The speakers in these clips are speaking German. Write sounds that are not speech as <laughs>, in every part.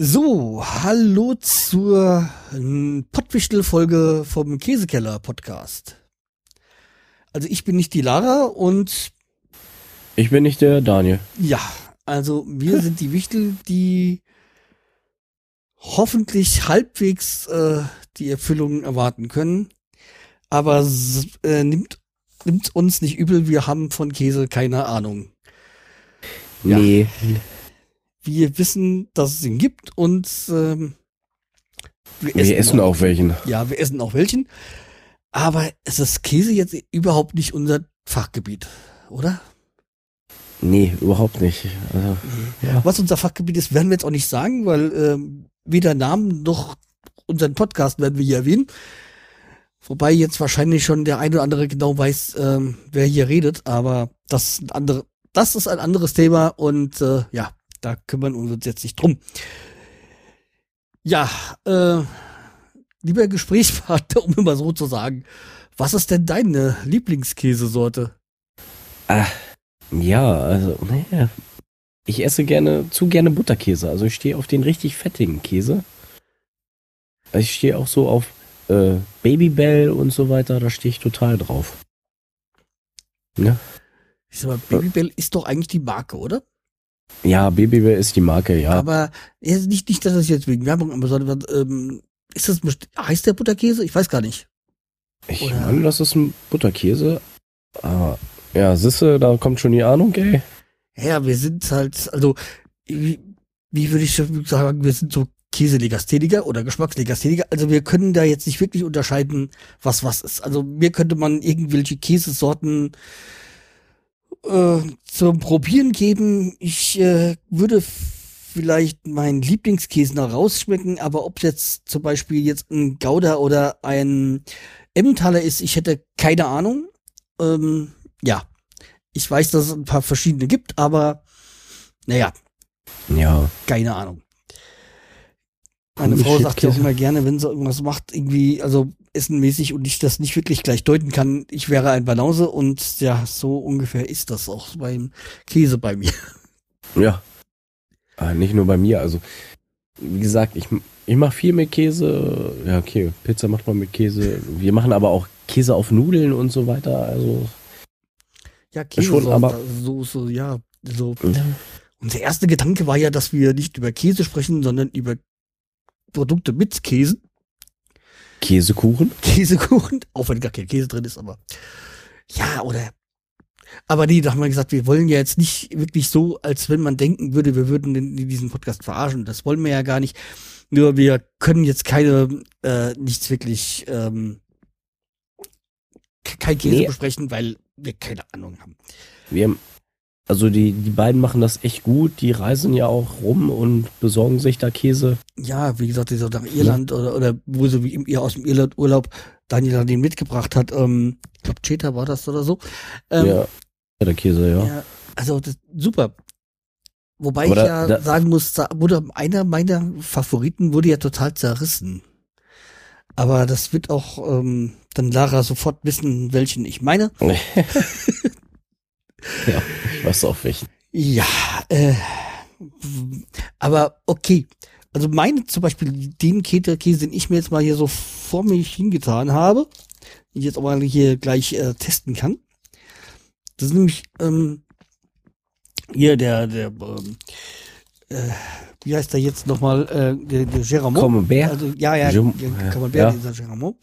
So, hallo zur Pottwichtel-Folge vom Käsekeller-Podcast. Also ich bin nicht die Lara und Ich bin nicht der Daniel. ja, also wir sind die Wichtel, die hoffentlich halbwegs äh, die Erfüllung erwarten können. Aber äh, nimmt, nimmt uns nicht übel, wir haben von Käse keine Ahnung. Ja. Wir wissen, dass es ihn gibt und ähm, Wir essen auch welchen. Ja, wir essen auch welchen. Aber es ist Käse jetzt überhaupt nicht unser Fachgebiet, oder? Nee, überhaupt nicht. Also, ja. Was unser Fachgebiet ist, werden wir jetzt auch nicht sagen, weil ähm, weder Namen noch unseren Podcast werden wir hier erwähnen. Wobei jetzt wahrscheinlich schon der eine oder andere genau weiß, ähm, wer hier redet, aber das ist ein, andere, das ist ein anderes Thema und äh, ja, da kümmern wir uns jetzt nicht drum. Ja, äh, lieber Gesprächspartner, <laughs> um immer so zu sagen, was ist denn deine Lieblingskäsesorte? ja, also, naja. Ich esse gerne, zu gerne Butterkäse. Also ich stehe auf den richtig fettigen Käse. Also Ich stehe auch so auf äh, Babybell und so weiter. Da stehe ich total drauf. Ja, Ich sag mal, Babybell ist doch eigentlich die Marke, oder? Ja Babybell ist die Marke, ja. Aber ja, nicht, nicht, dass das jetzt wegen Werbung, aber sondern ähm, ist das heißt der Butterkäse? Ich weiß gar nicht. Ich oder- meine, das ist ein Butterkäse. Aber, ja, Sisse, da kommt schon die Ahnung, ey. Ja, wir sind halt, also wie, wie würde ich sagen, wir sind so Käselegastheniker oder Geschmackslegastheniker. Also wir können da jetzt nicht wirklich unterscheiden, was was ist. Also mir könnte man irgendwelche Käsesorten äh, zum Probieren geben. Ich äh, würde vielleicht meinen Lieblingskäse noch rausschmecken, aber ob jetzt zum Beispiel jetzt ein Gouda oder ein Emmentaler ist, ich hätte keine Ahnung. Ähm, ja, ich weiß, dass es ein paar verschiedene gibt, aber naja, Ja. keine Ahnung. Meine Frau shit, sagt ja auch immer gerne, wenn sie irgendwas macht, irgendwie, also essenmäßig und ich das nicht wirklich gleich deuten kann, ich wäre ein Banause und ja, so ungefähr ist das auch beim Käse bei mir. <laughs> Ja. Aber nicht nur bei mir. Also, wie gesagt, ich, ich mache viel mit Käse. Ja, okay, Pizza macht man mit Käse. Wir machen aber auch Käse auf Nudeln und so weiter. Also, Ja, Schon, Käse, aber- so, so, ja, so. ja. Unser erster Gedanke war ja, dass wir nicht über Käse sprechen, sondern über Produkte mit Käse. Käsekuchen. Käsekuchen, auch wenn gar kein Käse drin ist, aber ja, oder aber nee, da haben wir gesagt, wir wollen ja jetzt nicht wirklich so, als wenn man denken würde, wir würden den, diesen Podcast verarschen. Das wollen wir ja gar nicht. Nur wir können jetzt keine, äh, nichts wirklich, ähm, ke- kein Käse Nee. besprechen, weil wir keine Ahnung haben. Wir haben, also die, die beiden machen das echt gut. Die reisen ja auch rum und besorgen sich da Käse. Ja, wie gesagt, dieser nach Irland oder, oder wo so wie ihr aus dem Irland Urlaub Daniel den mitgebracht hat, ähm, ich glaube Cheta war das oder so. Ähm, ja. ja, der Käse, ja. Ja, also das, super. Wobei Aber ich da- ja da- sagen muss, da wurde einer meiner Favoriten wurde ja total zerrissen. Aber das wird auch ähm, dann Lara sofort wissen, welchen ich meine. <laughs> <laughs> <laughs> ja, ich weiß auch welchen. Ja, äh, aber okay. Also meine zum Beispiel, den Käse, den ich mir jetzt mal hier so vor mich hingetan habe, den ich jetzt auch mal hier gleich äh, testen kann. Das ist nämlich ähm, hier der, der ähm, äh, wie heißt der jetzt nochmal, äh, der, der Geramont. Camembert? Also, ja, ja, Jum- ja, ja, Camembert, ja. dieser Geramont.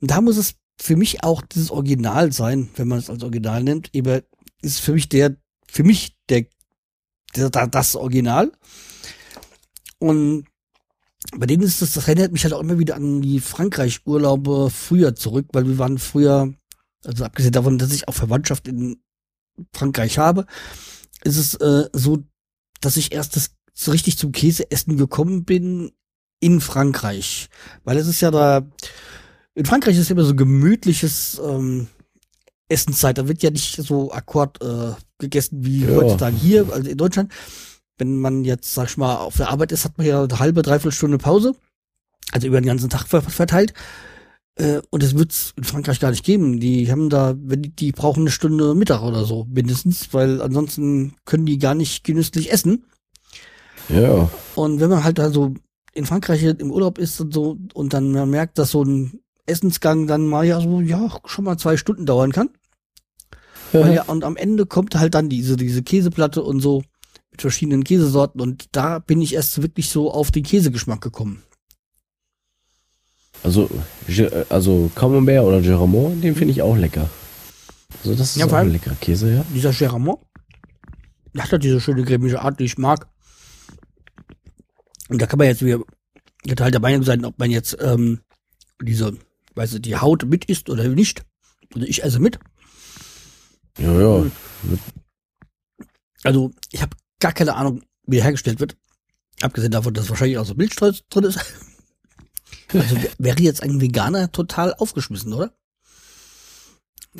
Und da muss es für mich auch dieses Original sein, wenn man es als Original nimmt. Eben ist für mich der, für mich der, der, das Original. Und bei denen ist das, das erinnert mich halt auch immer wieder an die Frankreich-Urlaube früher zurück, weil wir waren früher, also abgesehen davon, dass ich auch Verwandtschaft in Frankreich habe, ist es äh, so, dass ich erst das so richtig zum Käseessen gekommen bin in Frankreich. Weil es ist ja da, in Frankreich ist immer so gemütliches ähm, Essenszeit. Da wird ja nicht so akkord äh, gegessen wie Ja. heutzutage hier, also in Deutschland. Wenn man jetzt, sag ich mal, auf der Arbeit ist, hat man ja eine halbe, dreiviertel Stunde Pause. Also über den ganzen Tag ver verteilt. Äh, und das wird's in Frankreich gar nicht geben. Die haben da, wenn die, die brauchen eine Stunde Mittag oder so, mindestens, weil ansonsten können die gar nicht genüsslich essen. Ja. Und wenn man halt da so in Frankreich im Urlaub ist und so und dann merkt, dass so ein Essensgang dann mal ja so, ja, schon mal zwei Stunden dauern kann. Weil ja, und am Ende kommt halt dann diese, diese Käseplatte und so mit verschiedenen Käsesorten und da bin ich erst wirklich so auf den Käsegeschmack gekommen. Also, also Camembert oder Geramont, den finde ich auch lecker. Also das ist Ja, auch ein leckerer Käse, ja. Dieser Geramont, der hat halt diese schöne cremige Art, die ich mag. Und da kann man jetzt wieder geteilter Meinung sein, ob man jetzt ähm, diese, weiß ich, die Haut mit isst oder nicht. Also ich esse mit. Ja, ja. Also ich habe gar keine Ahnung, wie der hergestellt wird. Abgesehen davon, dass wahrscheinlich auch so Milch drin ist. <laughs> Also wär- wäre jetzt ein Veganer total aufgeschmissen, oder?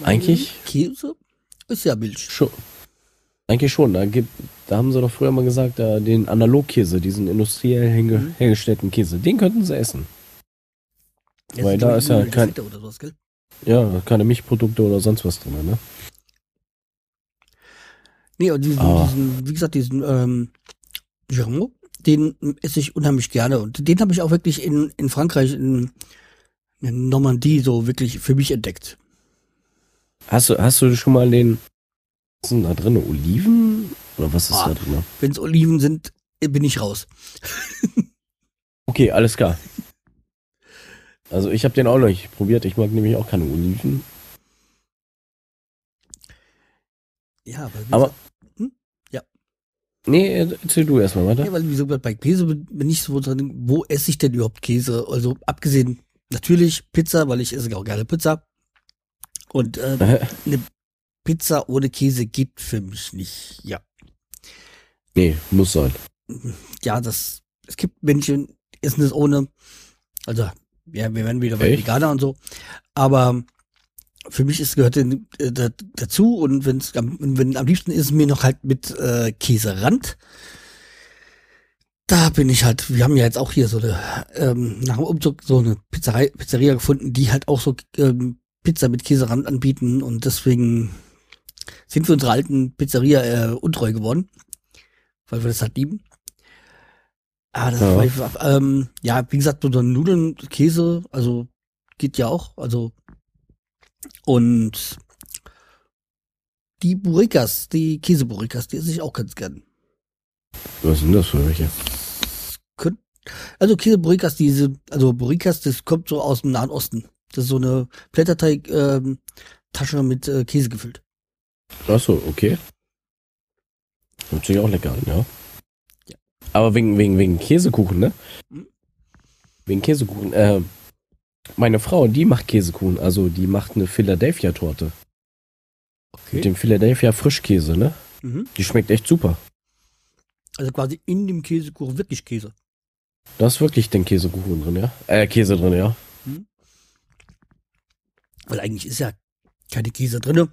Eigentlich- Käse ist ja Milch. Schon. Eigentlich schon. Da, gibt, da haben sie doch früher mal gesagt, da, den Analogkäse, diesen industriell Mhm. hergestellten Käse, den könnten sie essen. Jetzt Weil da ist ja kein- Fette Oder sowas, gell? Ja, keine Milchprodukte oder sonst was drin, ne? Nee, und diesen, Ah. diesen wie gesagt, diesen ähm, den esse ich unheimlich gerne. Und den habe ich auch wirklich in, in Frankreich, in, in Normandie so wirklich für mich entdeckt. Hast du, hast du schon mal den. Was sind da drin? Oliven? Oder was ist Ah. da drin? Wenn es Oliven sind, bin ich raus. <laughs> Okay, alles klar. Also ich habe den auch noch nicht probiert. Ich mag nämlich auch keine Oliven. Ja, aber, Aber- Nee, erzähl du erstmal, ja, warte. weil wie gesagt, bei Käse bin ich so drin, wo esse ich denn überhaupt Käse? Also abgesehen, natürlich Pizza, weil ich esse auch gerne Pizza. Und äh, <laughs> eine Pizza ohne Käse geht für mich nicht. Ja. nee, muss sein. ja, das, es gibt Menschen, die essen es ohne, also, ja, wir werden wieder? Veganer und so, aber für mich ist, gehört äh, da, dazu und wenn's, am, wenn, am liebsten ist es mir noch halt mit äh, Käserand. Da bin ich halt, wir haben ja jetzt auch hier so eine, ähm, nach dem Umzug so eine Pizzerei, Pizzeria gefunden, die halt auch so ähm, Pizza mit Käserand anbieten und deswegen sind wir unserer alten Pizzeria äh, untreu geworden, weil wir das halt lieben. Ah, das Ja. war ähm, ja, wie gesagt, so Nudeln, Käse, also geht ja auch, also und die Burikas, die Käseburikas, die esse ich auch ganz gern. Was sind das für welche? Also Käseburikas, diese, also Burikas, das kommt so aus dem Nahen Osten. Das ist so eine Blätterteig ähm, Tasche mit äh, Käse gefüllt. Achso, okay. Hört sich auch lecker an, ja. Ja. Aber wegen, wegen, wegen Käsekuchen, ne? Mhm. Wegen Käsekuchen. Äh, meine Frau, die macht Käsekuchen. Also die macht eine Philadelphia-Torte. Mit dem Philadelphia Frischkäse, ne? Mhm. Die schmeckt echt super. Also quasi in dem Käsekuchen wirklich Käse. Da ist wirklich den Käsekuchen drin, ja? Äh, Käse drin, ja. Weil eigentlich ist ja keine Käse drinne,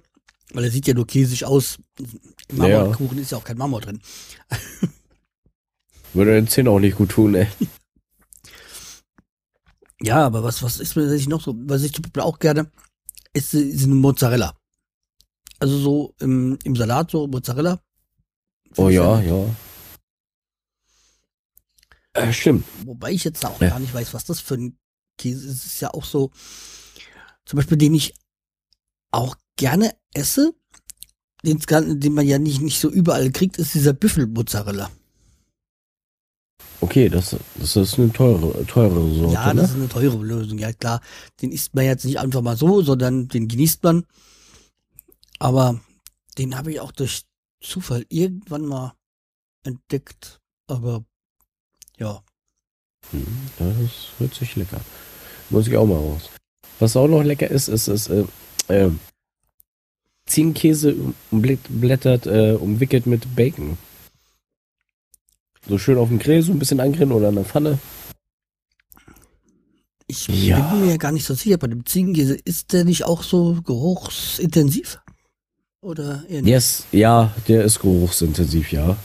weil er sieht ja nur käsig aus. Im Ja. Marmorkuchen ist ja auch kein Marmor drin. <laughs> Würde den Zähnen auch nicht gut tun, ey. Ja, aber was, was ist mir tatsächlich noch so, was ich zum Beispiel auch gerne esse, ist eine Mozzarella. Also so im, im Salat so Mozzarella. Oh ja, ja. Äh, stimmt. Wobei ich jetzt auch Ja. gar nicht weiß, was das für ein Käse ist. Es ist ja auch so, zum Beispiel, den ich auch gerne esse, gar- den man ja nicht, nicht so überall kriegt, ist dieser Büffelmozzarella. Okay, das, das ist eine teure, teure Sorte, ja, ne? das ist eine teure Lösung. Ja, klar, den isst man jetzt nicht einfach mal so, sondern den genießt man. Aber den habe ich auch durch Zufall irgendwann mal entdeckt. Aber ja, Hm, Das hört sich lecker. Muss ich auch mal raus. Was auch noch lecker ist, ist, ist äh, äh, Ziegenkäse umblättert, äh, umwickelt mit Bacon. So schön auf dem Grill, so ein bisschen angrillen oder in der Pfanne. ich Ja. bin mir ja gar nicht so sicher. Bei dem Ziegenkäse ist der nicht auch so geruchsintensiv? Oder eher nicht? Yes, ja, der ist geruchsintensiv, ja.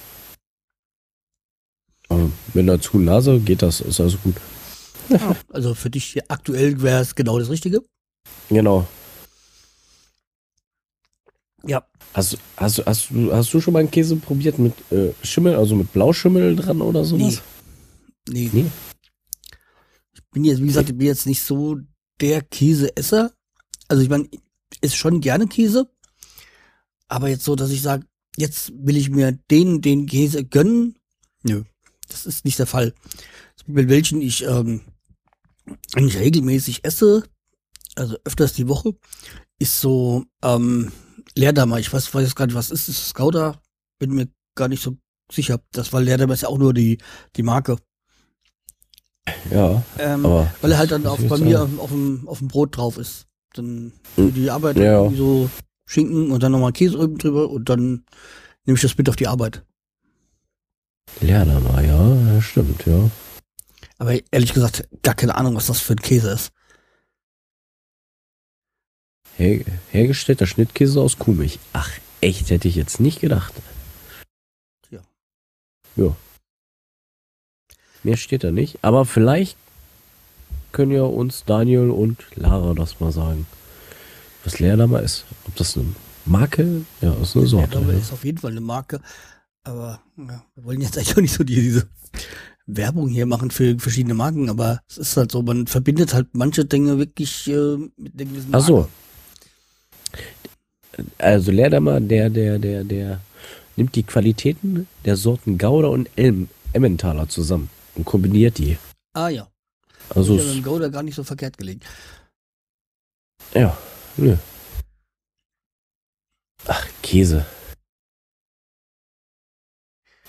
Aber mit einer zu Nase geht das, ist also gut. Ah, Also für dich aktuell wäre es genau das Richtige. Genau. Ja. Hast, hast, hast, du, hast du schon mal einen Käse probiert mit äh, Schimmel, also mit Blauschimmel dran oder sowas? Nee. Nee. Ich bin jetzt, wie gesagt, ich bin jetzt nicht so der Käseesser. Also ich meine, ist schon gerne Käse. Aber jetzt so, dass ich sage, jetzt will ich mir den, den Käse gönnen. Nö, das ist nicht der Fall. Mit welchen ich ähm, eigentlich regelmäßig esse, also öfters die Woche, ist so ähm, Leerdammer. Ich weiß, weiß gar nicht, was ist. Ist es Gouda? Bin mir gar nicht so sicher. Das war Leerdammer ist ja auch nur die, die Marke. Ja, Ähm, aber. weil er halt dann auch bei mir auf, dem, auf dem Brot drauf ist. Dann Hm. die Arbeit Ja. irgendwie so Schinken und dann nochmal Käse oben drüber und dann nehme ich das mit auf die Arbeit. Leerdammer, ja, stimmt, ja. Aber ehrlich gesagt, gar keine Ahnung, was das für ein Käse ist. Her hergestellter Schnittkäse aus Kuhmilch. Ach, echt, hätte ich jetzt nicht gedacht. Ja. Ja. Mehr steht da nicht, aber vielleicht können ja uns Daniel und Lara das mal sagen. Was Leerdammer ist. Ob das eine Marke? Ja, ist eine Sorte. aber Ja. ist auf jeden Fall eine Marke. Aber ja, wir wollen jetzt eigentlich auch nicht so die, diese Werbung hier machen für verschiedene Marken, aber es ist halt so, man verbindet halt manche Dinge wirklich äh, mit der gewissen Ach so. Also Leerdammer, der, der, der, der nimmt die Qualitäten der Sorten Gouda und Elm, Emmentaler zusammen und kombiniert die. Ah ja. Also, ist ja mit Gouda gar nicht so verkehrt gelegen. ja, nö. Ach, Käse.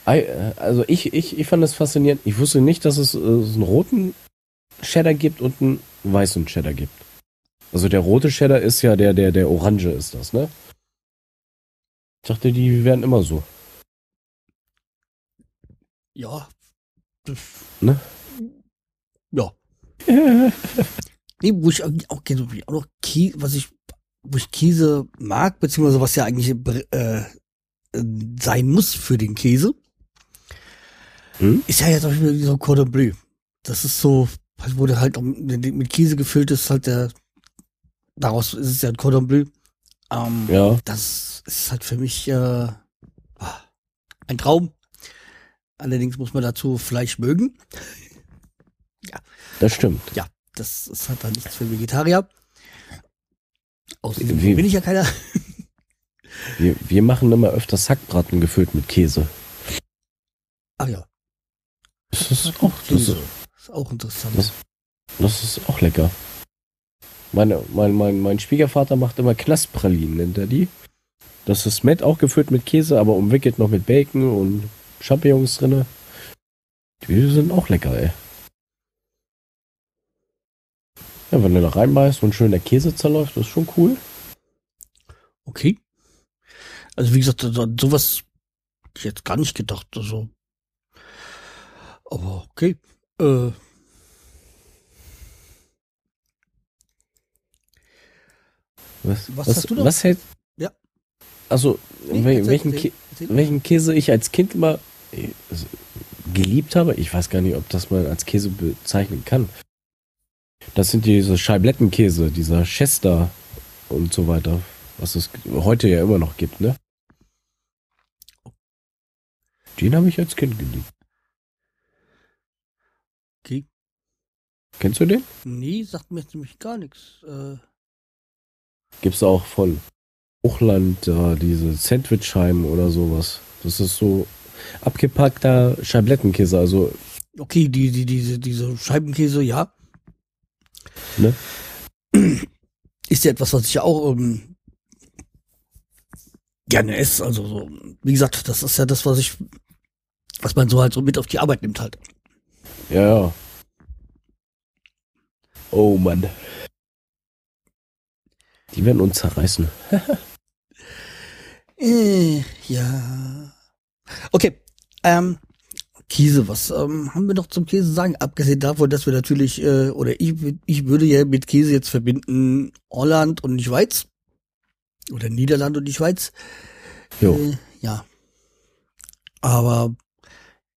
Äh, Also ich, ich, ich fand das faszinierend. Ich wusste nicht, dass es äh, einen roten Cheddar gibt und einen weißen Cheddar gibt. Also der rote Cheddar ist ja der, der, der orange ist das, ne? Ich dachte, die wären immer so. Ja. Ne? Ja. <laughs> Nee, wo ich auch gerne auch noch Käse, was ich, wo ich Käse mag, beziehungsweise was ja eigentlich äh, sein muss für den Käse, Hm? ist ja jetzt auch wieder so Cordon Bleu. Das ist so, halt wurde halt auch mit Käse gefüllt ist, halt der, daraus ist es ja ein Cordon Bleu. Ähm, Ja, Das ist halt für mich äh, ein Traum. Allerdings muss man dazu Fleisch mögen. <laughs> das stimmt. Das ist halt dann nichts für Vegetarier. Außerdem bin ich ja keiner. <laughs> Wir, wir machen immer öfter Hackbraten gefüllt mit Käse. Ach ja. Das ist auch, das ist, ist auch interessant. Das- das ist auch lecker. Meine, mein, mein, mein Schwiegervater macht immer Knastpralinen, nennt er die. Das ist Met auch gefüllt mit Käse, aber umwickelt noch mit Bacon und Champignons drinne. Die sind auch lecker, ey. Ja, wenn du da reinbeißt und schön der Käse zerläuft, das ist schon cool. Okay. Also wie gesagt, so- sowas hab ich jetzt gar nicht gedacht. Also. Aber okay. Äh, Was, Was hast du noch? Was hält. Ja. Also, nee, wel, welchen, erzähl, welchen Käse ich als Kind immer äh, geliebt habe, ich weiß gar nicht, ob das man als Käse bezeichnen kann. Das sind diese Scheiblettenkäse, dieser Chester und so weiter, was es heute ja immer noch gibt, ne? Den habe ich als Kind geliebt. Okay. Kennst du den? Nee, sagt mir jetzt nämlich gar nichts. Äh, Gibt's auch von Hochland, da diese Sandwichscheiben oder sowas. Das ist so abgepackter Scheiblettenkäse, also okay, die, die, diese, diese Scheibenkäse, ja. Ne? Ist ja etwas, was ich ja auch ähm, gerne esse. Also so, wie gesagt, das ist ja das, was ich, was man so halt so mit auf die Arbeit nimmt halt. Ja, ja. Oh Mann. Die werden uns zerreißen. <laughs> Äh, ja. Okay. Ähm, Käse, was ähm, haben wir noch zum Käse sagen? Abgesehen davon, dass wir natürlich, äh, oder ich, ich würde ja mit Käse jetzt verbinden Holland und die Schweiz. Oder Niederland und die Schweiz. Jo. Äh, ja. Aber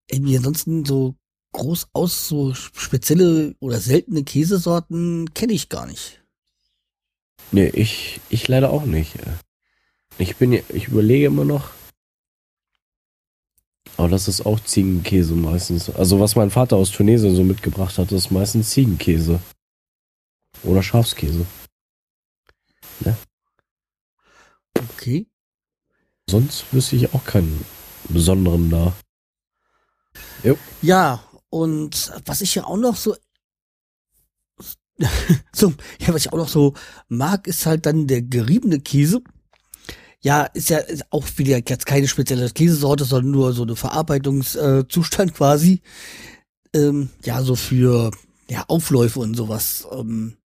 irgendwie ansonsten so groß aus, so spezielle oder seltene Käsesorten kenne ich gar nicht. Nee, ich, ich leider auch nicht. Ich bin, ich überlege immer noch. Aber das ist auch Ziegenkäse meistens. Also was mein Vater aus Tunesien so mitgebracht hat, ist meistens Ziegenkäse. Oder Schafskäse. Okay. Sonst wüsste ich auch keinen besonderen da. Ja, und was ich ja auch noch so, <laughs> so, ja, was ich auch noch so mag, ist halt dann der geriebene Käse. Ja, ist ja ist auch wieder jetzt keine spezielle Käsesorte, sondern nur so eine Verarbeitungszustand quasi. Ähm, ja, so für ja, Aufläufe und sowas. Ähm,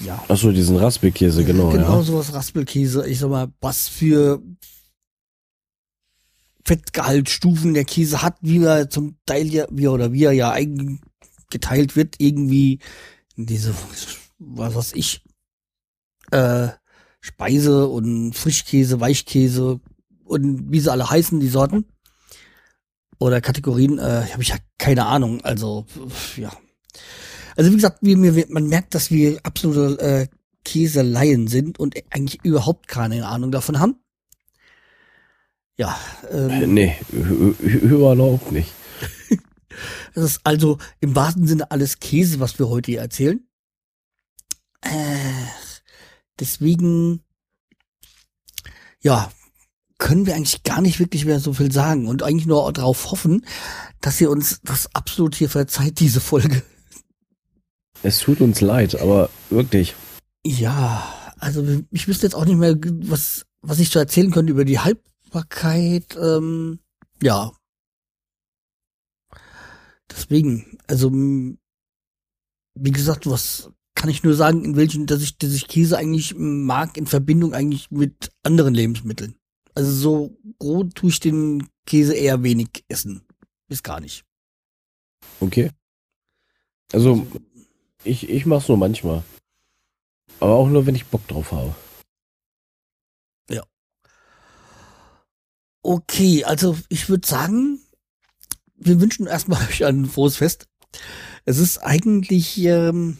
ja, Achso, diesen Raspelkäse, genau, genau ja. sowas Raspelkäse. Ich sag mal, was für Fettgehaltsstufen der Käse hat, wie er zum Teil ja, wie er oder wie er ja eingeteilt wird, irgendwie diese, was weiß ich, äh, Speise und Frischkäse, Weichkäse und wie sie alle heißen, die Sorten oder Kategorien, äh, habe ich ja keine Ahnung. Also ja. Also wie gesagt, wir, wir, man merkt, dass wir absolute äh, Käseleien sind und eigentlich überhaupt keine Ahnung davon haben. Ja, ähm, Nee, ü- ü- überhaupt nicht. Das ist also im wahrsten Sinne alles Käse, was wir heute hier erzählen. Äh, deswegen, ja, können wir eigentlich gar nicht wirklich mehr so viel sagen und eigentlich nur darauf hoffen, dass ihr uns das absolut hier verzeiht, diese Folge. Es tut uns leid, aber wirklich. Ja, also ich wüsste jetzt auch nicht mehr, was, was ich so erzählen könnte über die Haltbarkeit. Ähm, ja. Deswegen, also wie gesagt, was kann ich nur sagen, in welchen, dass ich, dass ich Käse eigentlich mag in Verbindung eigentlich mit anderen Lebensmitteln. Also so roh tue ich den Käse eher wenig essen. Bis gar nicht. Okay. Also, ich, ich mach's nur manchmal. Aber auch nur, wenn ich Bock drauf habe. Okay, also ich würde sagen, wir wünschen erstmal <laughs> euch ein frohes Fest. Es ist eigentlich, ähm,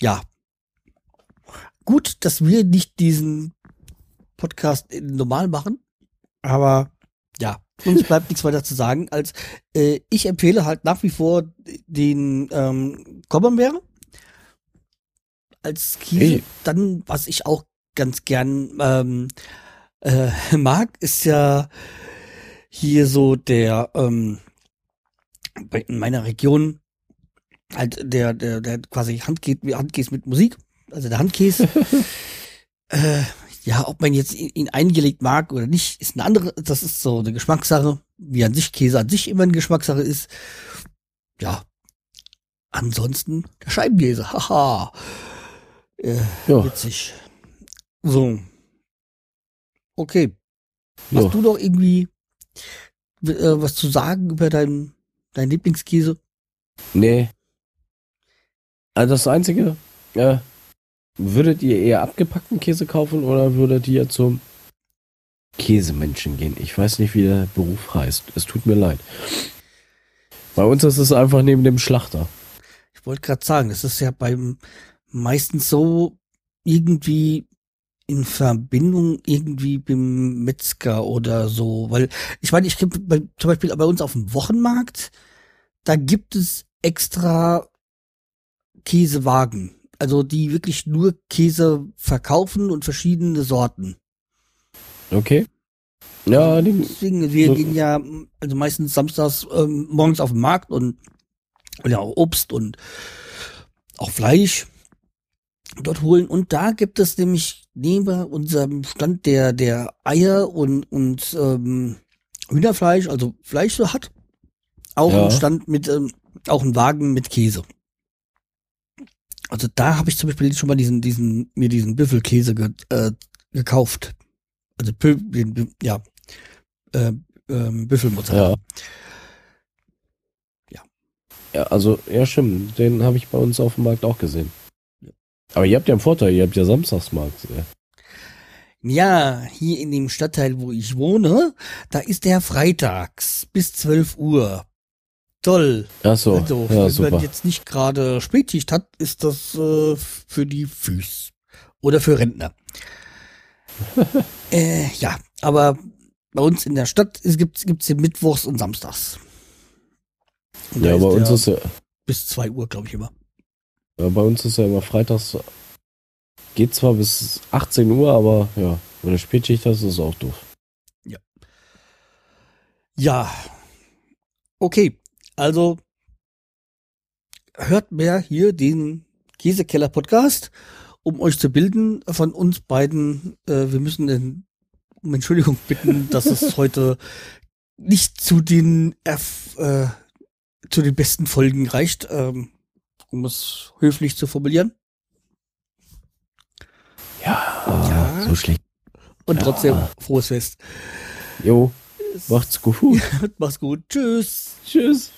ja, gut, dass wir nicht diesen Podcast normal machen, aber ja, uns bleibt nichts weiter zu sagen, als äh, ich empfehle halt nach wie vor den ähm, Cobbenbär als Käse. Hey. Dann, was ich auch ganz gern ähm, äh, <laughs> mag, ist ja hier so der ähm, in meiner Region halt der der der quasi Handkäse, Handkäse mit Musik, also der Handkäse. <laughs> äh, ja, ob man jetzt ihn, ihn eingelegt mag oder nicht, ist eine andere. Das ist so eine Geschmackssache, wie an sich Käse an sich immer eine Geschmackssache ist. Ja. Ansonsten der Scheibenkäse. Haha. Äh, Ja, Witzig. So. Okay. ja. Hast du noch irgendwie äh, was zu sagen über deinen dein Lieblingskäse? Nee. Also das Einzige, äh, würdet ihr eher abgepackten Käse kaufen oder würdet ihr zum Käsemenschen gehen? Ich weiß nicht, wie der Beruf heißt. Es tut mir leid. Bei uns ist es einfach neben dem Schlachter. Ich wollte gerade sagen, das ist ja beim meistens so irgendwie in Verbindung irgendwie beim Metzger oder so, weil ich meine, ich bei, zum Beispiel bei uns auf dem Wochenmarkt, da gibt es extra Käsewagen, also die wirklich nur Käse verkaufen und verschiedene Sorten. Okay? Ja, Deswegen, wir so- gehen ja also meistens samstags ähm, morgens auf den Markt und, und ja auch Obst und auch Fleisch dort holen. Und da gibt es nämlich neben unserem Stand der der Eier und und ähm, Hühnerfleisch, also Fleisch so hat, auch Ja. einen Stand mit ähm, auch einen Wagen mit Käse. Also da habe ich zum Beispiel schon mal diesen diesen mir diesen Büffelkäse ge, äh, gekauft. Also den, ja äh, ähm, Büffelmozzarella. ja. Ja, also, ja, stimmt. Den habe ich bei uns auf dem Markt auch gesehen. Aber ihr habt ja einen Vorteil, ihr habt ja Samstagsmarkt. Ja. Ja, hier in dem Stadtteil, wo ich wohne, da ist der freitags bis 12 Uhr. Toll. Ach so, also, ja, wenn super. man jetzt nicht gerade Spätschicht hat, ist das äh, für die Füß. Oder für Rentner. <laughs> äh, ja, aber bei uns in der Stadt gibt es den Mittwochs und Samstags. Und Ja, bei uns ist ja, bis 2 Uhr, glaube ich, immer. Ja, bei uns ist ja immer freitags, geht zwar bis 18 Uhr, aber ja, wenn du Spätschicht hast, ist es auch doof. Ja. Okay, also hört mehr hier den Käsekeller-Podcast, um euch zu bilden von uns beiden. Äh, wir müssen in, um Entschuldigung bitten, dass es <laughs> heute nicht zu den Erf äh, zu den besten Folgen reicht, ähm, um es höflich zu formulieren. Ja, Ja. so schlecht. Und Ja. trotzdem frohes Fest. Jo, macht's gut. <laughs> Mach's gut. Tschüss. Tschüss.